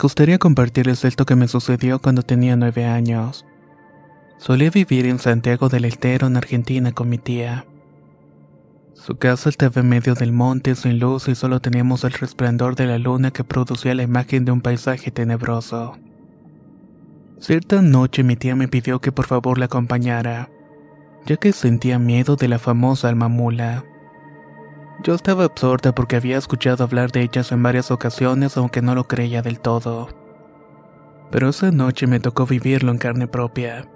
gustaría compartirles esto que me sucedió cuando tenía nueve años. Solía vivir en Santiago del Estero, en Argentina, con mi tía. Su casa estaba en medio del monte sin luz y solo teníamos el resplandor de la luna que producía la imagen de un paisaje tenebroso. Cierta noche mi tía me pidió que por favor la acompañara, ya que sentía miedo de la famosa alma mula. Yo estaba absorta porque había escuchado hablar de ellas en varias ocasiones aunque no lo creía del todo. Pero esa noche me tocó vivirlo en carne propia.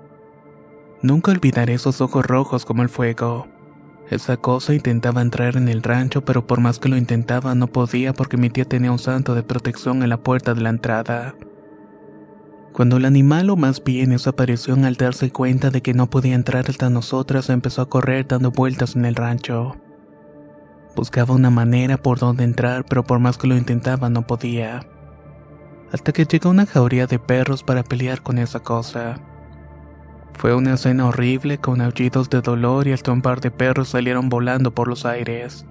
Nunca olvidaré esos ojos rojos como el fuego. Esa cosa intentaba entrar en el rancho, pero por más que lo intentaba no podía porque mi tía tenía un santo de protección en la puerta de la entrada. Cuando el animal o más bien esa aparición al darse cuenta de que no podía entrar hasta nosotras empezó a correr dando vueltas en el rancho. Buscaba una manera por donde entrar, pero por más que lo intentaba no podía. Hasta que llegó una jauría de perros para pelear con esa cosa. Fue una escena horrible con aullidos de dolor y hasta un par de perros salieron volando por los aires.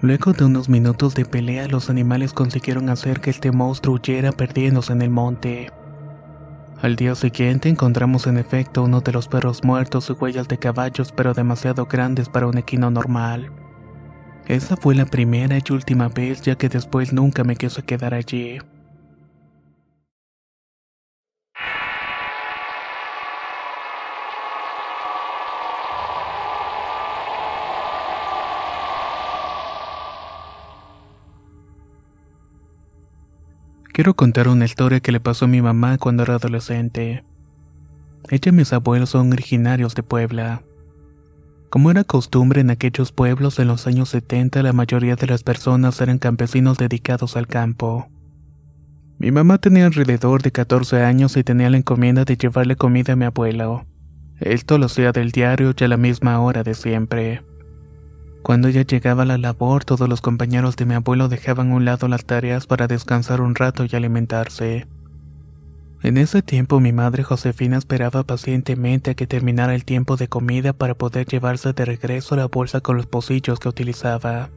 Luego de unos minutos de pelea, los animales consiguieron hacer que este monstruo huyera perdiéndose en el monte. Al día siguiente encontramos en efecto uno de los perros muertos y huellas de caballos pero demasiado grandes para un equino normal. Esa fue la primera y última vez ya que después nunca me quiso quedar allí. Quiero contar una historia que le pasó a mi mamá cuando era adolescente. Ella y mis abuelos son originarios de Puebla. Como era costumbre en aquellos pueblos en los años 70, la mayoría de las personas eran campesinos dedicados al campo. Mi mamá tenía alrededor de 14 años y tenía la encomienda de llevarle comida a mi abuelo. Esto lo hacía del diario y a la misma hora de siempre. Cuando ella llegaba a la labor, todos los compañeros de mi abuelo dejaban a un lado las tareas para descansar un rato y alimentarse. En ese tiempo mi madre Josefina esperaba pacientemente a que terminara el tiempo de comida para poder llevarse de regreso la bolsa con los pocillos que utilizaba.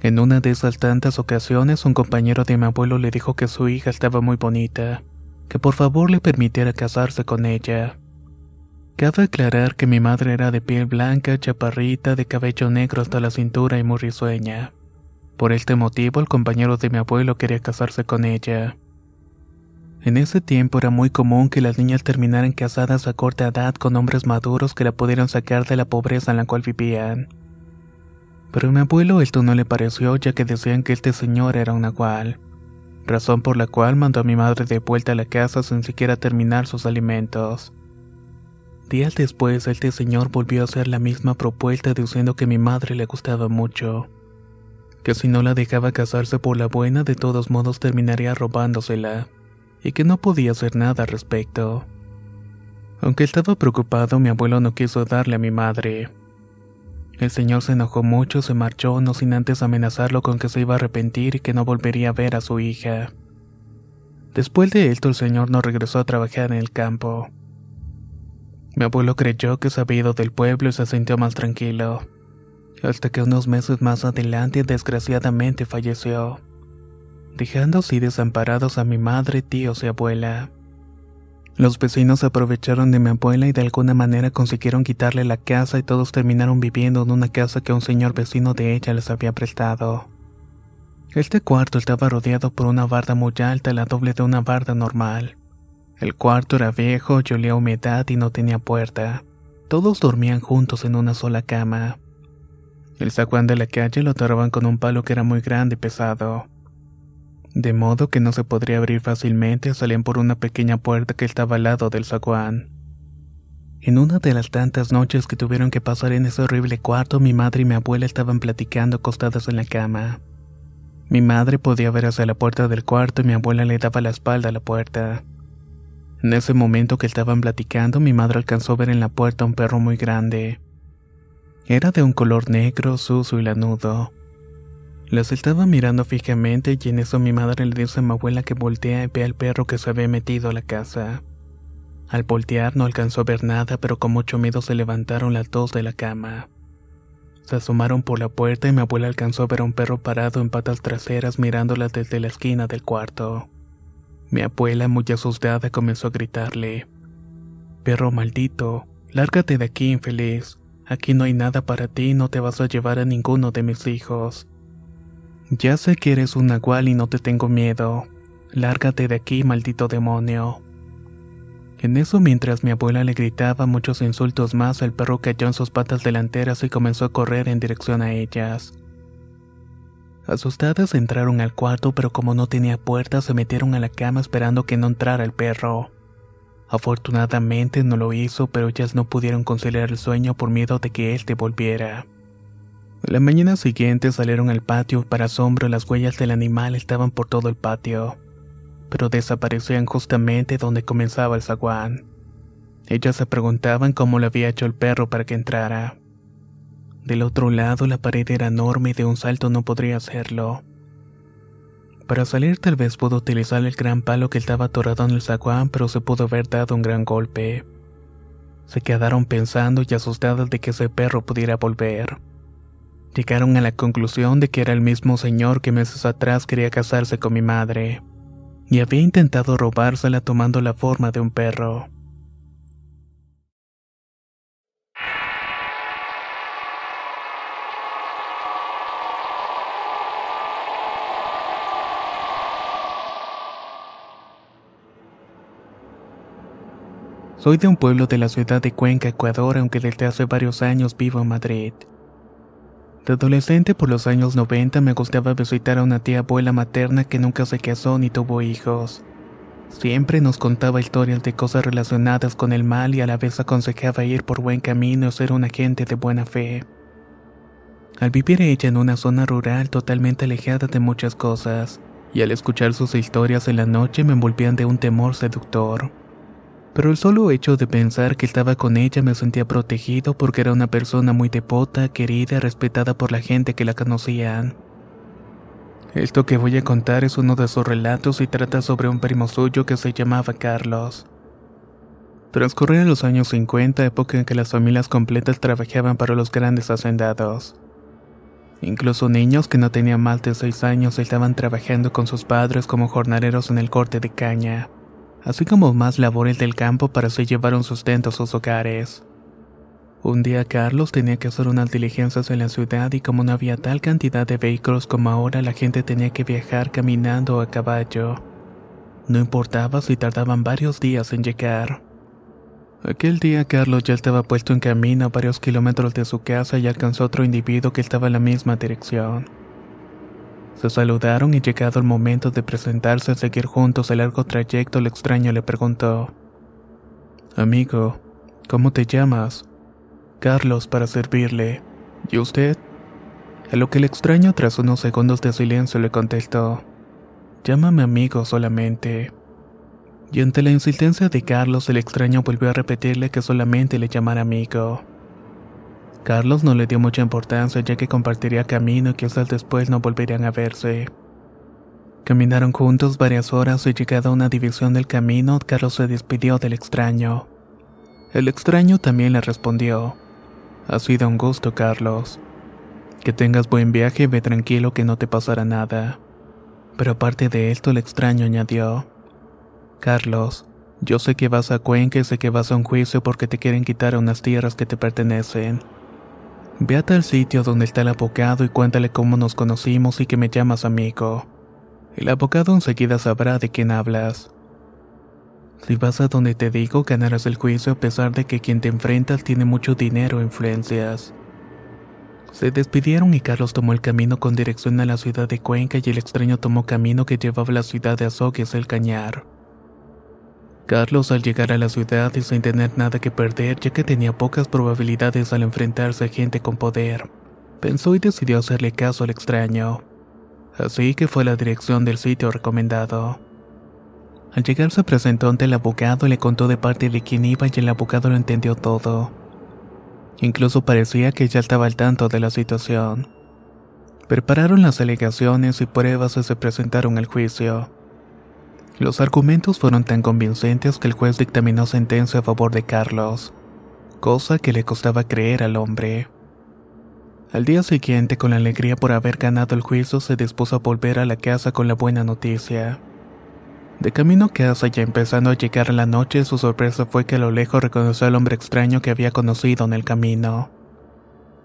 En una de esas tantas ocasiones un compañero de mi abuelo le dijo que su hija estaba muy bonita, que por favor le permitiera casarse con ella. Cabe aclarar que mi madre era de piel blanca, chaparrita, de cabello negro hasta la cintura y muy risueña. Por este motivo el compañero de mi abuelo quería casarse con ella. En ese tiempo era muy común que las niñas terminaran casadas a corta edad con hombres maduros que la pudieran sacar de la pobreza en la cual vivían. Pero a mi abuelo esto no le pareció ya que decían que este señor era un nahual, razón por la cual mandó a mi madre de vuelta a la casa sin siquiera terminar sus alimentos. Días después este señor volvió a hacer la misma propuesta diciendo que mi madre le gustaba mucho, que si no la dejaba casarse por la buena de todos modos terminaría robándosela y que no podía hacer nada al respecto. Aunque estaba preocupado, mi abuelo no quiso darle a mi madre. El señor se enojó mucho, se marchó, no sin antes amenazarlo con que se iba a arrepentir y que no volvería a ver a su hija. Después de esto, el señor no regresó a trabajar en el campo. Mi abuelo creyó que se había ido del pueblo y se sintió más tranquilo, hasta que unos meses más adelante desgraciadamente falleció dejando así desamparados a mi madre, tíos y abuela. Los vecinos aprovecharon de mi abuela y de alguna manera consiguieron quitarle la casa y todos terminaron viviendo en una casa que un señor vecino de ella les había prestado. Este cuarto estaba rodeado por una barda muy alta, la doble de una barda normal. El cuarto era viejo, y olía humedad y no tenía puerta. Todos dormían juntos en una sola cama. El zaguán de la calle lo atarraban con un palo que era muy grande y pesado. De modo que no se podría abrir fácilmente, salían por una pequeña puerta que estaba al lado del zaguán. En una de las tantas noches que tuvieron que pasar en ese horrible cuarto, mi madre y mi abuela estaban platicando acostadas en la cama. Mi madre podía ver hacia la puerta del cuarto y mi abuela le daba la espalda a la puerta. En ese momento que estaban platicando, mi madre alcanzó a ver en la puerta un perro muy grande. Era de un color negro, sucio y lanudo. Las estaba mirando fijamente y en eso mi madre le dice a mi abuela que voltea y ve al perro que se había metido a la casa. Al voltear no alcanzó a ver nada, pero con mucho miedo se levantaron las dos de la cama. Se asomaron por la puerta y mi abuela alcanzó a ver a un perro parado en patas traseras mirándola desde la esquina del cuarto. Mi abuela, muy asustada, comenzó a gritarle: Perro maldito, lárgate de aquí, infeliz. Aquí no hay nada para ti y no te vas a llevar a ninguno de mis hijos. Ya sé que eres un nahual y no te tengo miedo. Lárgate de aquí, maldito demonio. En eso, mientras mi abuela le gritaba muchos insultos más, el perro cayó en sus patas delanteras y comenzó a correr en dirección a ellas. Asustadas entraron al cuarto, pero como no tenía puerta, se metieron a la cama esperando que no entrara el perro. Afortunadamente no lo hizo, pero ellas no pudieron conciliar el sueño por miedo de que éste volviera. La mañana siguiente salieron al patio, para asombro las huellas del animal estaban por todo el patio, pero desaparecían justamente donde comenzaba el zaguán. Ellas se preguntaban cómo lo había hecho el perro para que entrara. Del otro lado la pared era enorme y de un salto no podría hacerlo. Para salir tal vez pudo utilizar el gran palo que estaba atorado en el zaguán, pero se pudo haber dado un gran golpe. Se quedaron pensando y asustadas de que ese perro pudiera volver. Llegaron a la conclusión de que era el mismo señor que meses atrás quería casarse con mi madre, y había intentado robársela tomando la forma de un perro. Soy de un pueblo de la ciudad de Cuenca, Ecuador, aunque desde hace varios años vivo en Madrid. De adolescente por los años 90 me gustaba visitar a una tía abuela materna que nunca se casó ni tuvo hijos. Siempre nos contaba historias de cosas relacionadas con el mal y a la vez aconsejaba ir por buen camino y ser una gente de buena fe. Al vivir ella en una zona rural totalmente alejada de muchas cosas, y al escuchar sus historias en la noche me envolvían de un temor seductor pero el solo hecho de pensar que estaba con ella me sentía protegido porque era una persona muy devota, querida respetada por la gente que la conocían. Esto que voy a contar es uno de sus relatos y trata sobre un primo suyo que se llamaba Carlos. Transcurrían los años 50, época en que las familias completas trabajaban para los grandes hacendados. Incluso niños que no tenían más de 6 años estaban trabajando con sus padres como jornaleros en el corte de caña así como más labores del campo para así llevar un sustento a sus hogares. Un día Carlos tenía que hacer unas diligencias en la ciudad y como no había tal cantidad de vehículos como ahora, la gente tenía que viajar caminando o a caballo. No importaba si tardaban varios días en llegar. Aquel día Carlos ya estaba puesto en camino a varios kilómetros de su casa y alcanzó otro individuo que estaba en la misma dirección. Se saludaron y llegado el momento de presentarse y seguir juntos el largo trayecto, el extraño le preguntó. Amigo, ¿cómo te llamas? Carlos, para servirle. ¿Y usted? A lo que el extraño tras unos segundos de silencio le contestó. Llámame amigo solamente. Y ante la insistencia de Carlos, el extraño volvió a repetirle que solamente le llamara amigo. Carlos no le dio mucha importancia ya que compartiría camino y quizás después no volverían a verse. Caminaron juntos varias horas y llegada a una división del camino, Carlos se despidió del extraño. El extraño también le respondió. Ha sido un gusto, Carlos. Que tengas buen viaje y ve tranquilo que no te pasará nada. Pero aparte de esto, el extraño añadió. Carlos, Yo sé que vas a Cuenca y sé que vas a un juicio porque te quieren quitar unas tierras que te pertenecen. Ve a tal sitio donde está el abogado y cuéntale cómo nos conocimos y que me llamas amigo. El abogado enseguida sabrá de quién hablas. Si vas a donde te digo, ganarás el juicio a pesar de que quien te enfrentas tiene mucho dinero e influencias. Se despidieron y Carlos tomó el camino con dirección a la ciudad de Cuenca y el extraño tomó camino que llevaba a la ciudad de Azogues el Cañar. Carlos al llegar a la ciudad y sin tener nada que perder ya que tenía pocas probabilidades al enfrentarse a gente con poder, pensó y decidió hacerle caso al extraño. Así que fue a la dirección del sitio recomendado. Al llegar se presentó ante el abogado y le contó de parte de quién iba y el abogado lo entendió todo. Incluso parecía que ya estaba al tanto de la situación. Prepararon las alegaciones y pruebas y se presentaron al juicio. Los argumentos fueron tan convincentes que el juez dictaminó sentencia a favor de Carlos, cosa que le costaba creer al hombre. Al día siguiente, con la alegría por haber ganado el juicio, se dispuso a volver a la casa con la buena noticia. De camino a casa, ya empezando a llegar la noche, su sorpresa fue que a lo lejos reconoció al hombre extraño que había conocido en el camino.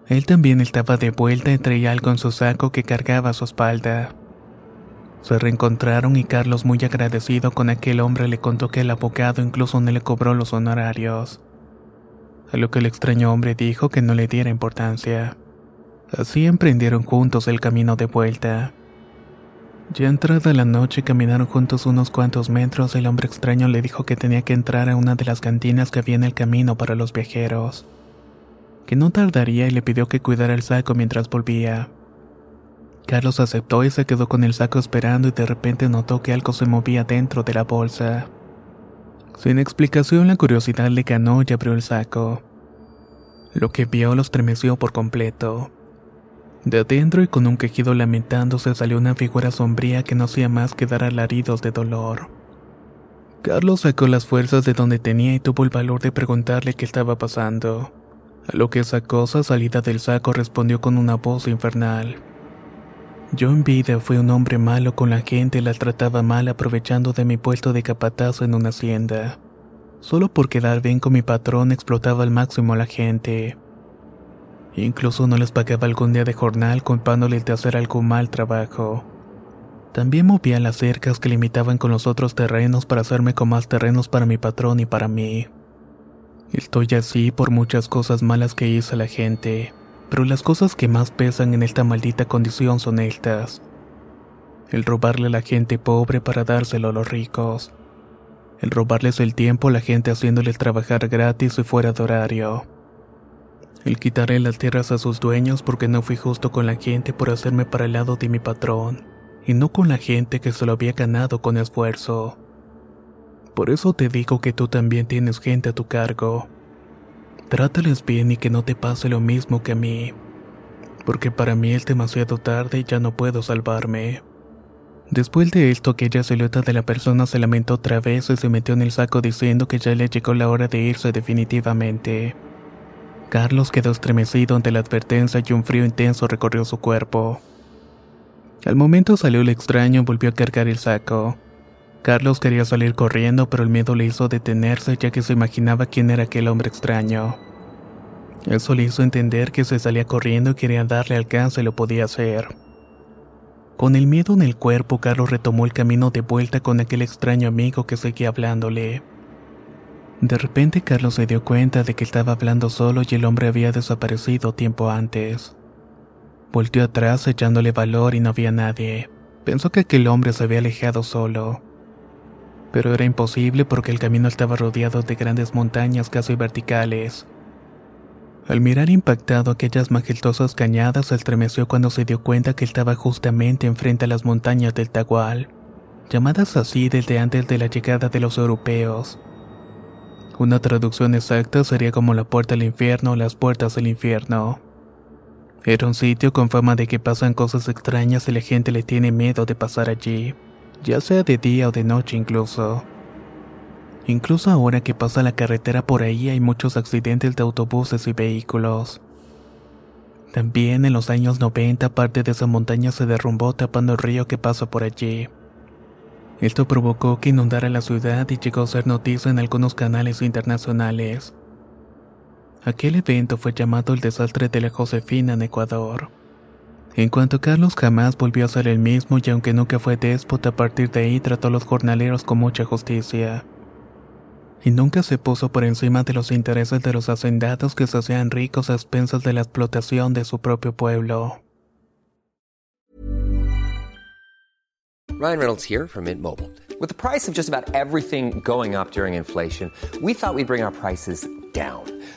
Él también estaba de vuelta y traía algo en su saco que cargaba a su espalda. Se reencontraron y Carlos, muy agradecido con aquel hombre, le contó que el abogado incluso no le cobró los honorarios. A lo que el extraño hombre dijo que no le diera importancia. Así emprendieron juntos el camino de vuelta. Ya entrada la noche caminaron juntos unos cuantos metros el hombre extraño le dijo que tenía que entrar a una de las cantinas que había en el camino para los viajeros. Que no tardaría y le pidió que cuidara el saco mientras volvía. Carlos aceptó y se quedó con el saco esperando y de repente notó que algo se movía dentro de la bolsa. Sin explicación la curiosidad le ganó y abrió el saco. Lo que vio lo estremeció por completo. De adentro y con un quejido lamentándose salió una figura sombría que no hacía más que dar alaridos de dolor. Carlos sacó las fuerzas de donde tenía y tuvo el valor de preguntarle qué estaba pasando. A lo que esa cosa salida del saco respondió con una voz infernal. Yo en vida fui un hombre malo con la gente y la trataba mal aprovechando de mi puesto de capataz en una hacienda. Solo por quedar bien con mi patrón explotaba al máximo a la gente. Incluso no les pagaba algún día de jornal culpándoles de hacer algún mal trabajo. También movía las cercas que limitaban con los otros terrenos para hacerme con más terrenos para mi patrón y para mí. Estoy así por muchas cosas malas que hizo la gente, pero las cosas que más pesan en esta maldita condición son estas. El robarle a la gente pobre para dárselo a los ricos. El robarles el tiempo a la gente haciéndoles trabajar gratis y fuera de horario el quitaré las tierras a sus dueños porque no fui justo con la gente por hacerme para el lado de mi patrón, y no con la gente que se lo había ganado con esfuerzo. Por eso te digo que tú también tienes gente a tu cargo. Trátales bien y que no te pase lo mismo que a mí, porque para mí es demasiado tarde y ya no puedo salvarme. Después de esto, aquella silueta de la persona se lamentó otra vez y se metió en el saco diciendo que ya le llegó la hora de irse definitivamente. Carlos quedó estremecido ante la advertencia y un frío intenso recorrió su cuerpo. Al momento salió el extraño y volvió a cargar el saco. Carlos quería salir corriendo, pero el miedo le hizo detenerse ya que se imaginaba quién era aquel hombre extraño. Eso le hizo entender que si salía corriendo y quería darle alcance lo podía hacer. Con el miedo en el cuerpo, Carlos retomó el camino de vuelta con aquel extraño amigo que seguía hablándole. De repente Carlos se dio cuenta de que estaba hablando solo y el hombre había desaparecido tiempo antes. Volteó atrás echándole valor y no había nadie. Pensó que aquel hombre se había alejado solo. Pero era imposible porque el camino estaba rodeado de grandes montañas casi verticales. Al mirar impactado aquellas majestuosas cañadas, se estremeció cuando se dio cuenta que estaba justamente enfrente a las montañas del Tagual, llamadas así desde antes de la llegada de los europeos. Una traducción exacta sería como la puerta al infierno o las puertas del infierno. Era un sitio con fama de que pasan cosas extrañas y la gente le tiene miedo de pasar allí, ya sea de día o de noche incluso. Incluso ahora que pasa la carretera por ahí hay muchos accidentes de autobuses y vehículos. También en los años 90 parte de esa montaña se derrumbó tapando el río que pasa por allí. Esto provocó que inundara la ciudad y llegó a ser noticia en algunos canales internacionales. Aquel evento fue llamado el desastre de la Josefina en Ecuador. En cuanto Carlos jamás volvió a ser el mismo y aunque nunca fue déspota, a partir de ahí trató a los jornaleros con mucha justicia. Y nunca se puso por encima de los intereses de los hacendados que se hacían ricos a expensas de la explotación de su propio pueblo. Ryan Reynolds here from Mint Mobile. With the price of just about everything going up during inflation, we thought we'd bring our prices down.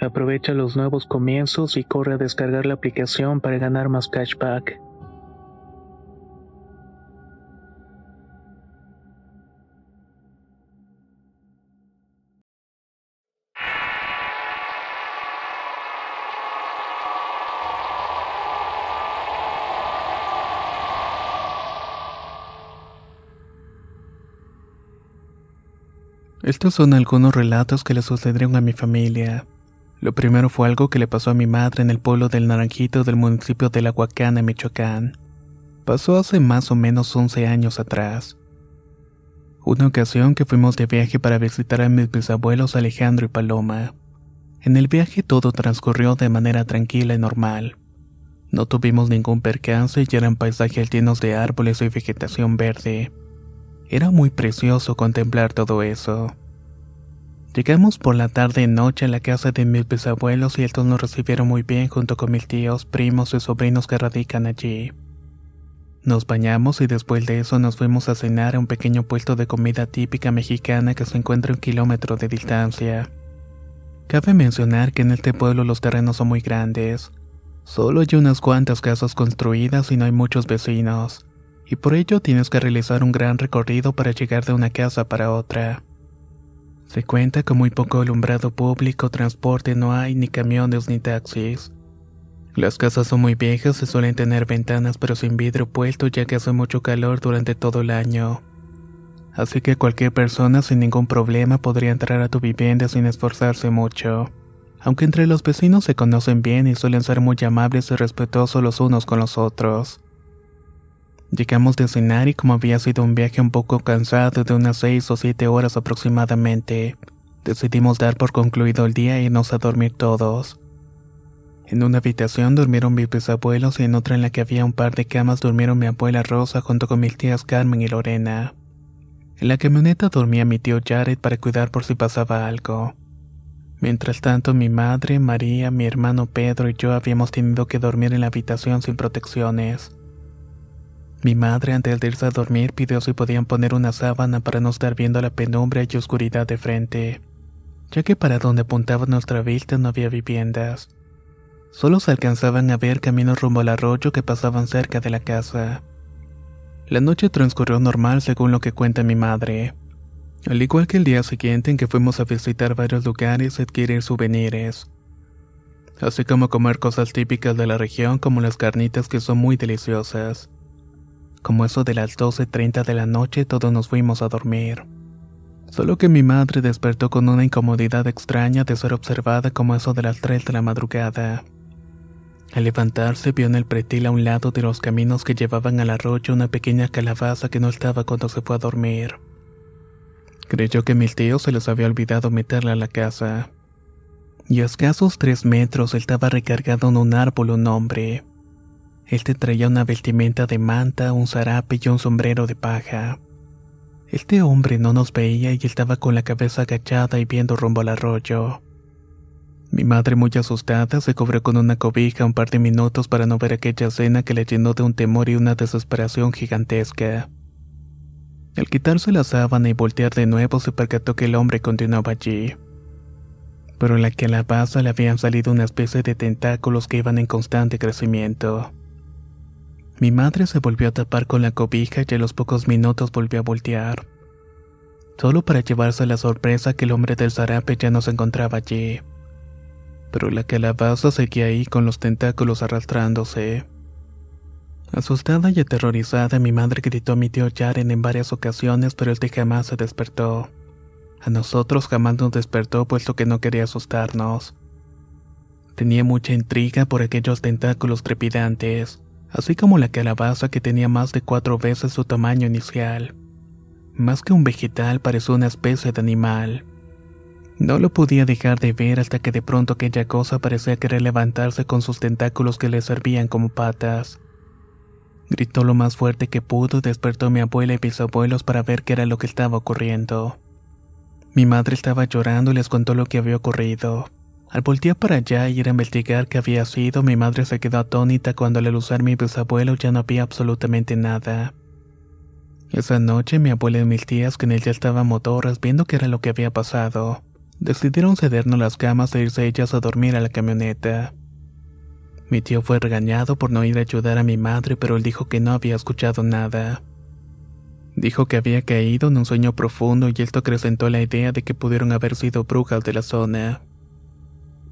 Aprovecha los nuevos comienzos y corre a descargar la aplicación para ganar más cashback. Estos son algunos relatos que le sucedieron a mi familia. Lo primero fue algo que le pasó a mi madre en el pueblo del Naranjito del municipio de La Huacana, Michoacán. Pasó hace más o menos 11 años atrás. Una ocasión que fuimos de viaje para visitar a mis bisabuelos Alejandro y Paloma. En el viaje todo transcurrió de manera tranquila y normal. No tuvimos ningún percance y eran paisajes llenos de árboles y vegetación verde. Era muy precioso contemplar todo eso. Llegamos por la tarde y noche a la casa de mis bisabuelos y estos nos recibieron muy bien junto con mis tíos, primos y sobrinos que radican allí. Nos bañamos y después de eso nos fuimos a cenar a un pequeño puesto de comida típica mexicana que se encuentra a un kilómetro de distancia. Cabe mencionar que en este pueblo los terrenos son muy grandes. Solo hay unas cuantas casas construidas y no hay muchos vecinos, y por ello tienes que realizar un gran recorrido para llegar de una casa para otra. Se cuenta con muy poco alumbrado público, transporte no hay, ni camiones ni taxis. Las casas son muy viejas y suelen tener ventanas pero sin vidrio puesto ya que hace mucho calor durante todo el año. Así que cualquier persona sin ningún problema podría entrar a tu vivienda sin esforzarse mucho. Aunque entre los vecinos se conocen bien y suelen ser muy amables y respetuosos los unos con los otros. Llegamos de cenar y como había sido un viaje un poco cansado de unas seis o siete horas aproximadamente, decidimos dar por concluido el día e irnos a dormir todos. En una habitación durmieron mis bisabuelos y en otra en la que había un par de camas durmieron mi abuela Rosa junto con mis tías Carmen y Lorena. En la camioneta dormía mi tío Jared para cuidar por si pasaba algo. Mientras tanto, mi madre, María, mi hermano Pedro y yo habíamos tenido que dormir en la habitación sin protecciones. Mi madre, antes de irse a dormir, pidió si podían poner una sábana para no estar viendo la penumbra y oscuridad de frente, ya que para donde apuntaba nuestra vista no había viviendas. Solo se alcanzaban a ver caminos rumbo al arroyo que pasaban cerca de la casa. La noche transcurrió normal según lo que cuenta mi madre. Al igual que el día siguiente en que fuimos a visitar varios lugares y adquirir souvenirs. Así como comer cosas típicas de la región como las carnitas que son muy deliciosas. Como eso de las 12.30 de la noche todos nos fuimos a dormir. Solo que mi madre despertó con una incomodidad extraña de ser observada como eso de las 3 de la madrugada. Al levantarse vio en el pretil a un lado de los caminos que llevaban al arroyo una pequeña calabaza que no estaba cuando se fue a dormir. Creyó que mis tíos se les había olvidado meterla a la casa. Y a escasos tres metros estaba recargado en un árbol un hombre. Este traía una vestimenta de manta, un zarape y un sombrero de paja. Este hombre no nos veía y estaba con la cabeza agachada y viendo rumbo al arroyo. Mi madre muy asustada se cubrió con una cobija un par de minutos para no ver aquella escena que le llenó de un temor y una desesperación gigantesca. Al quitarse la sábana y voltear de nuevo se percató que el hombre continuaba allí. Pero en la calabaza le habían salido una especie de tentáculos que iban en constante crecimiento. Mi madre se volvió a tapar con la cobija y a los pocos minutos volvió a voltear. Solo para llevarse la sorpresa que el hombre del zarape ya no se encontraba allí. Pero la calabaza seguía ahí con los tentáculos arrastrándose. Asustada y aterrorizada, mi madre gritó a mi tío Yaren en varias ocasiones, pero este jamás se despertó. A nosotros jamás nos despertó puesto que no quería asustarnos. Tenía mucha intriga por aquellos tentáculos trepidantes, así como la calabaza que tenía más de cuatro veces su tamaño inicial. Más que un vegetal parecía una especie de animal. No lo podía dejar de ver hasta que de pronto aquella cosa parecía querer levantarse con sus tentáculos que le servían como patas. Gritó lo más fuerte que pudo despertó a mi abuela y mis abuelos para ver qué era lo que estaba ocurriendo. Mi madre estaba llorando y les contó lo que había ocurrido. Al voltear para allá y ir a investigar qué había sido, mi madre se quedó atónita cuando al usar mi bisabuelo ya no había absolutamente nada. Esa noche mi abuela y mis tías, que en ella estaban motoras viendo qué era lo que había pasado, decidieron cedernos las camas e irse ellas a dormir a la camioneta. Mi tío fue regañado por no ir a ayudar a mi madre, pero él dijo que no había escuchado nada. Dijo que había caído en un sueño profundo y esto acrecentó la idea de que pudieron haber sido brujas de la zona.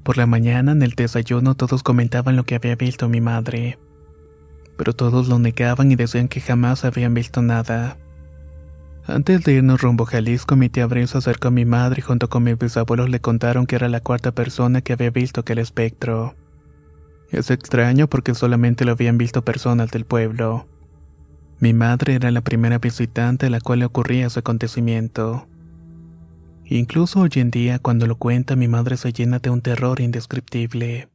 Por la mañana en el desayuno todos comentaban lo que había visto mi madre, pero todos lo negaban y decían que jamás habían visto nada. Antes de irnos rumbo a Jalisco, mi tía Abril acercó a mi madre y junto con mis bisabuelos le contaron que era la cuarta persona que había visto aquel espectro. Es extraño porque solamente lo habían visto personas del pueblo. Mi madre era la primera visitante a la cual le ocurría ese acontecimiento. Incluso hoy en día, cuando lo cuenta, mi madre se llena de un terror indescriptible.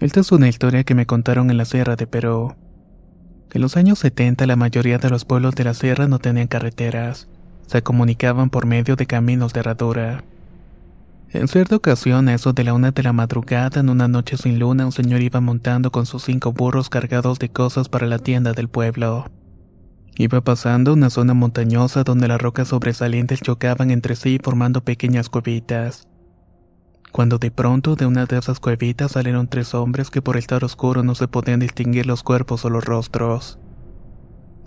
Esta es una historia que me contaron en la Sierra de Perú. En los años 70 la mayoría de los pueblos de la sierra no tenían carreteras, se comunicaban por medio de caminos de herradura. En cierta ocasión, a eso de la una de la madrugada, en una noche sin luna, un señor iba montando con sus cinco burros cargados de cosas para la tienda del pueblo. Iba pasando una zona montañosa donde las rocas sobresalientes chocaban entre sí formando pequeñas cuevitas cuando de pronto de una de esas cuevitas salieron tres hombres que por estar oscuro no se podían distinguir los cuerpos o los rostros.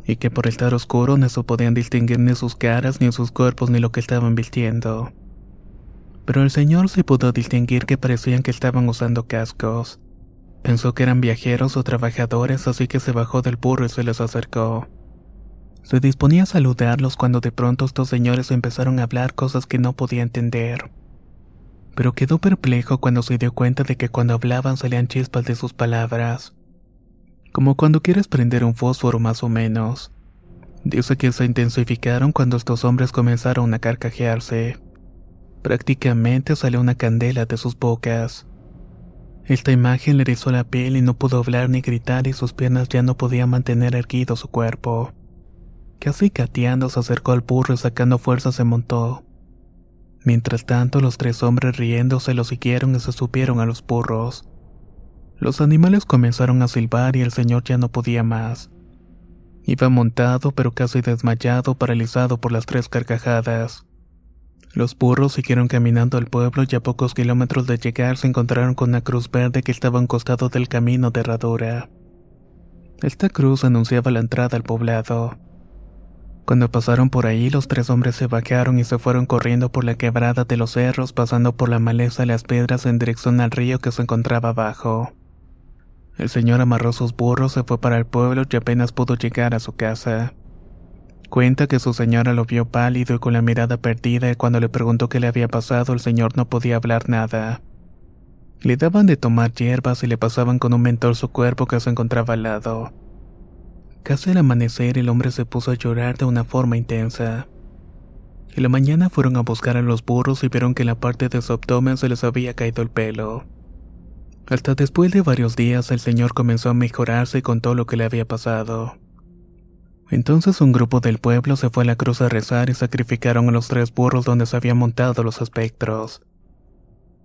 Y que por estar oscuro no se podían distinguir ni sus caras, ni sus cuerpos, ni lo que estaban vistiendo. Pero el señor sí pudo distinguir que parecían que estaban usando cascos. Pensó que eran viajeros o trabajadores, así que se bajó del burro y se les acercó. Se disponía a saludarlos cuando de pronto estos señores empezaron a hablar cosas que no podía entender. Pero quedó perplejo cuando se dio cuenta de que cuando hablaban salían chispas de sus palabras. Como cuando quieres prender un fósforo más o menos. Dice que se intensificaron cuando estos hombres comenzaron a carcajearse. Prácticamente salió una candela de sus bocas. Esta imagen le erizó la piel y no pudo hablar ni gritar y sus piernas ya no podían mantener erguido su cuerpo. Casi cateando se acercó al burro y sacando fuerza se montó. Mientras tanto los tres hombres riéndose lo siguieron y se supieron a los burros. Los animales comenzaron a silbar y el señor ya no podía más. Iba montado pero casi desmayado, paralizado por las tres carcajadas. Los burros siguieron caminando al pueblo y a pocos kilómetros de llegar se encontraron con una cruz verde que estaba a costado del camino de herradura. Esta cruz anunciaba la entrada al poblado. Cuando pasaron por ahí, los tres hombres se bajaron y se fueron corriendo por la quebrada de los cerros, pasando por la maleza y las piedras en dirección al río que se encontraba abajo. El señor amarró sus burros, se fue para el pueblo y apenas pudo llegar a su casa. Cuenta que su señora lo vio pálido y con la mirada perdida y cuando le preguntó qué le había pasado el señor no podía hablar nada. Le daban de tomar hierbas y le pasaban con un mentor su cuerpo que se encontraba al lado. Casi al amanecer el hombre se puso a llorar de una forma intensa. En la mañana fueron a buscar a los burros y vieron que en la parte de su abdomen se les había caído el pelo. Hasta después de varios días el señor comenzó a mejorarse y contó lo que le había pasado. Entonces un grupo del pueblo se fue a la cruz a rezar y sacrificaron a los tres burros donde se habían montado los espectros.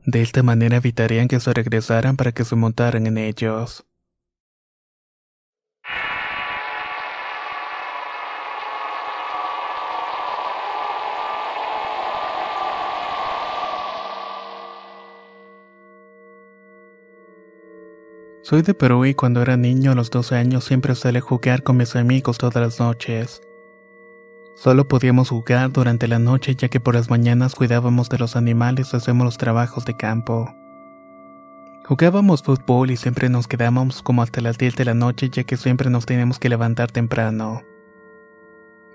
De esta manera evitarían que se regresaran para que se montaran en ellos. Soy de Perú y cuando era niño a los 12 años siempre salí a jugar con mis amigos todas las noches. Solo podíamos jugar durante la noche ya que por las mañanas cuidábamos de los animales y hacíamos los trabajos de campo. Jugábamos fútbol y siempre nos quedábamos como hasta las 10 de la noche ya que siempre nos teníamos que levantar temprano.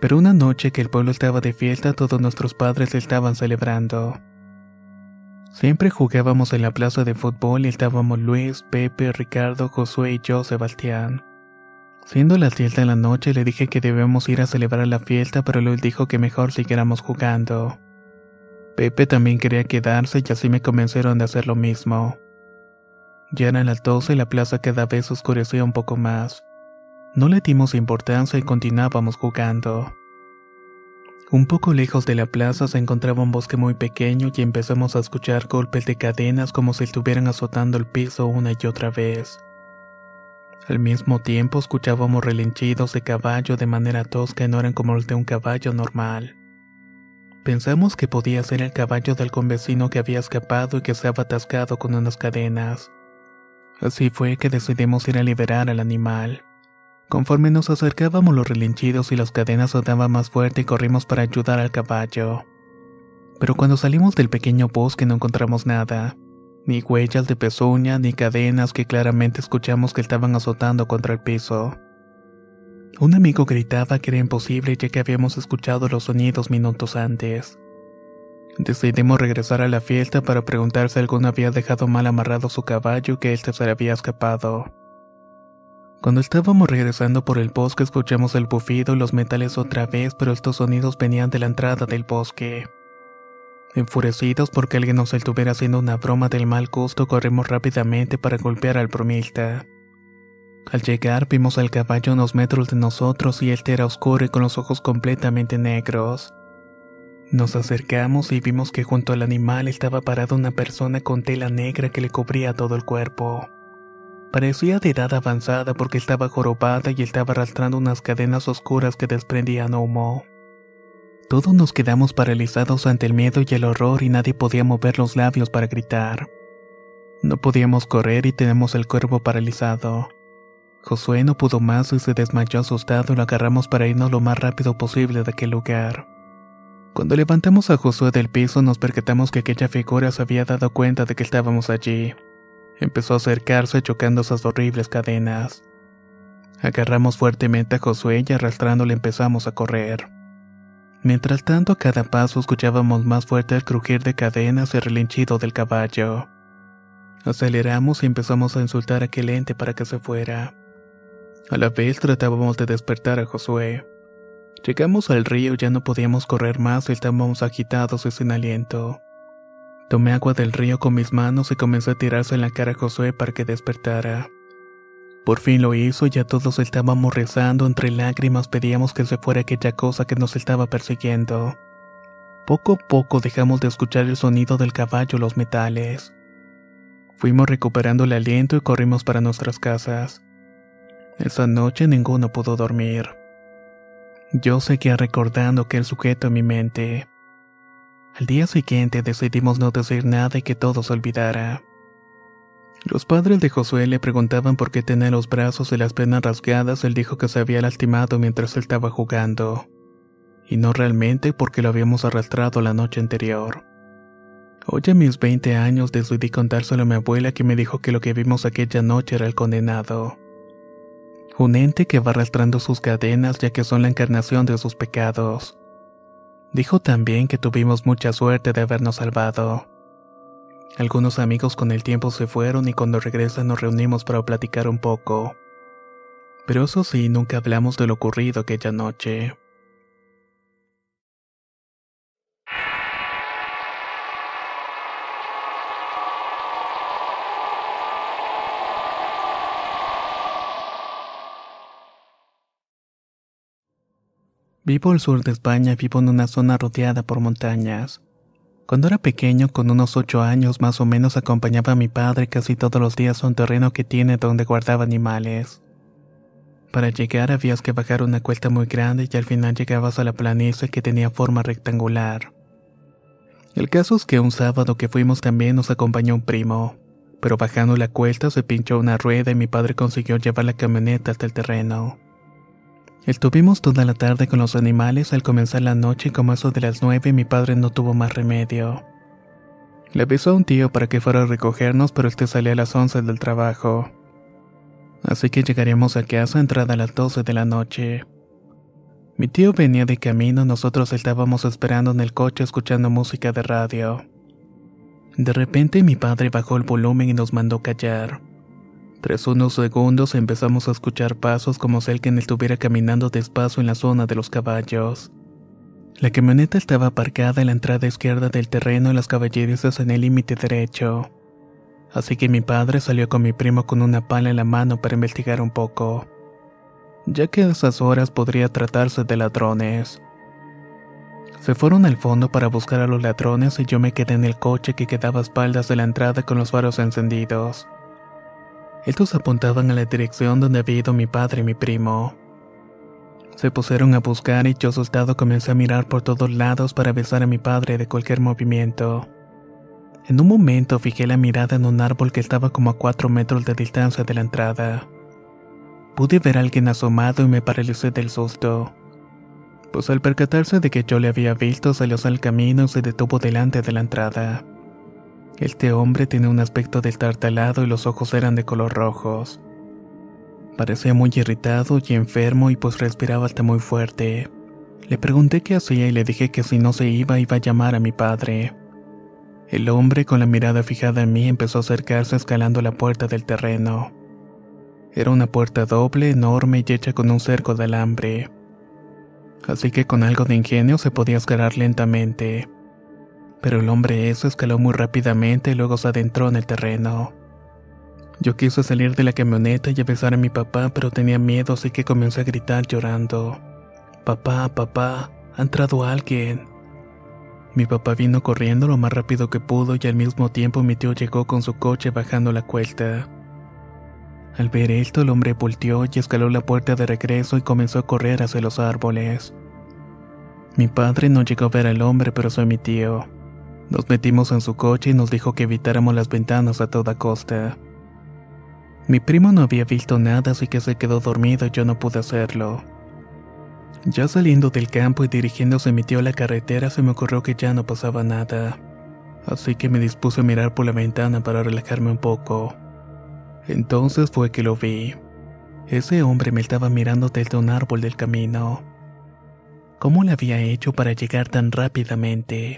Pero una noche que el pueblo estaba de fiesta todos nuestros padres estaban celebrando. Siempre jugábamos en la plaza de fútbol y estábamos Luis, Pepe, Ricardo, Josué y yo, Sebastián. Siendo las 10 de la noche le dije que debemos ir a celebrar la fiesta, pero Luis dijo que mejor siguiéramos jugando. Pepe también quería quedarse y así me convencieron de hacer lo mismo. Ya eran las 12 y la plaza cada vez oscurecía un poco más. No le dimos importancia y continuábamos jugando. Un poco lejos de la plaza se encontraba un bosque muy pequeño y empezamos a escuchar golpes de cadenas como si estuvieran azotando el piso una y otra vez. Al mismo tiempo escuchábamos relinchidos de caballo de manera tosca y no eran como los de un caballo normal. Pensamos que podía ser el caballo del convecino que había escapado y que estaba atascado con unas cadenas. Así fue que decidimos ir a liberar al animal. Conforme nos acercábamos los relinchidos y las cadenas sonaban más fuerte y corrimos para ayudar al caballo. Pero cuando salimos del pequeño bosque no encontramos nada, ni huellas de pezuña ni cadenas que claramente escuchamos que estaban azotando contra el piso. Un amigo gritaba que era imposible ya que habíamos escuchado los sonidos minutos antes. Decidimos regresar a la fiesta para preguntar si alguno había dejado mal amarrado su caballo que éste se le había escapado. Cuando estábamos regresando por el bosque escuchamos el bufido y los metales otra vez, pero estos sonidos venían de la entrada del bosque. Enfurecidos porque alguien nos estuviera haciendo una broma del mal gusto, corrimos rápidamente para golpear al bromista. Al llegar vimos al caballo unos metros de nosotros y este era oscuro y con los ojos completamente negros. Nos acercamos y vimos que junto al animal estaba parada una persona con tela negra que le cubría todo el cuerpo. Parecía de edad avanzada porque estaba jorobada y estaba arrastrando unas cadenas oscuras que desprendían humo. Todos nos quedamos paralizados ante el miedo y el horror y nadie podía mover los labios para gritar. No podíamos correr y tenemos el cuerpo paralizado. Josué no pudo más y se desmayó asustado y lo agarramos para irnos lo más rápido posible de aquel lugar. Cuando levantamos a Josué del piso nos percatamos que aquella figura se había dado cuenta de que estábamos allí. Empezó a acercarse chocando esas horribles cadenas. Agarramos fuertemente a Josué y arrastrándole empezamos a correr. Mientras tanto, a cada paso escuchábamos más fuerte el crujir de cadenas y el relinchido del caballo. Aceleramos y empezamos a insultar a aquel ente para que se fuera. A la vez tratábamos de despertar a Josué. Llegamos al río y ya no podíamos correr más y estábamos agitados y sin aliento. Tomé agua del río con mis manos y comencé a tirarse en la cara a Josué para que despertara. Por fin lo hizo y ya todos estábamos rezando, entre lágrimas pedíamos que se fuera aquella cosa que nos estaba persiguiendo. Poco a poco dejamos de escuchar el sonido del caballo los metales. Fuimos recuperando el aliento y corrimos para nuestras casas. Esa noche ninguno pudo dormir. Yo seguía recordando aquel sujeto en mi mente. Al día siguiente decidimos no decir nada y que todo se olvidara. Los padres de Josué le preguntaban por qué tenía los brazos y las piernas rasgadas. Él dijo que se había lastimado mientras él estaba jugando. Y no realmente porque lo habíamos arrastrado la noche anterior. Hoy a mis 20 años decidí contárselo a mi abuela que me dijo que lo que vimos aquella noche era el condenado. Un ente que va arrastrando sus cadenas ya que son la encarnación de sus pecados. Dijo también que tuvimos mucha suerte de habernos salvado. Algunos amigos con el tiempo se fueron y cuando regresan nos reunimos para platicar un poco. Pero eso sí, nunca hablamos de lo ocurrido aquella noche. Vivo al sur de España, vivo en una zona rodeada por montañas. Cuando era pequeño, con unos ocho años más o menos, acompañaba a mi padre casi todos los días a un terreno que tiene donde guardaba animales. Para llegar habías que bajar una cuesta muy grande y al final llegabas a la planicie que tenía forma rectangular. El caso es que un sábado que fuimos también nos acompañó un primo, pero bajando la cuesta se pinchó una rueda y mi padre consiguió llevar la camioneta hasta el terreno. Estuvimos toda la tarde con los animales al comenzar la noche como eso de las nueve mi padre no tuvo más remedio. Le avisó a un tío para que fuera a recogernos pero este salía a las once del trabajo. Así que llegaríamos a casa entrada a las doce de la noche. Mi tío venía de camino, nosotros estábamos esperando en el coche escuchando música de radio. De repente mi padre bajó el volumen y nos mandó callar. Tras unos segundos empezamos a escuchar pasos como si alguien estuviera caminando despacio en la zona de los caballos. La camioneta estaba aparcada en la entrada izquierda del terreno y las caballerizas en el límite derecho. Así que mi padre salió con mi primo con una pala en la mano para investigar un poco, ya que a esas horas podría tratarse de ladrones. Se fueron al fondo para buscar a los ladrones y yo me quedé en el coche que quedaba a espaldas de la entrada con los faros encendidos. Estos apuntaban a la dirección donde había ido mi padre y mi primo. Se pusieron a buscar y yo asustado comencé a mirar por todos lados para avisar a mi padre de cualquier movimiento. En un momento fijé la mirada en un árbol que estaba como a cuatro metros de distancia de la entrada. Pude ver a alguien asomado y me paralicé del susto. Pues al percatarse de que yo le había visto salió al camino y se detuvo delante de la entrada. Este hombre tenía un aspecto destartalado y los ojos eran de color rojos. Parecía muy irritado y enfermo y pues respiraba hasta muy fuerte. Le pregunté qué hacía y le dije que si no se iba iba a llamar a mi padre. El hombre con la mirada fijada en mí empezó a acercarse escalando la puerta del terreno. Era una puerta doble, enorme y hecha con un cerco de alambre. Así que con algo de ingenio se podía escalar lentamente pero el hombre eso escaló muy rápidamente y luego se adentró en el terreno. Yo quise salir de la camioneta y besar a mi papá, pero tenía miedo, así que comencé a gritar llorando. Papá, papá, ha entrado alguien. Mi papá vino corriendo lo más rápido que pudo y al mismo tiempo mi tío llegó con su coche bajando la cuesta. Al ver esto, el hombre volteó y escaló la puerta de regreso y comenzó a correr hacia los árboles. Mi padre no llegó a ver al hombre, pero soy mi tío. Nos metimos en su coche y nos dijo que evitáramos las ventanas a toda costa. Mi primo no había visto nada, así que se quedó dormido y yo no pude hacerlo. Ya saliendo del campo y dirigiéndose mi tío a la carretera, se me ocurrió que ya no pasaba nada. Así que me dispuse a mirar por la ventana para relajarme un poco. Entonces fue que lo vi. Ese hombre me estaba mirando desde un árbol del camino. ¿Cómo le había hecho para llegar tan rápidamente?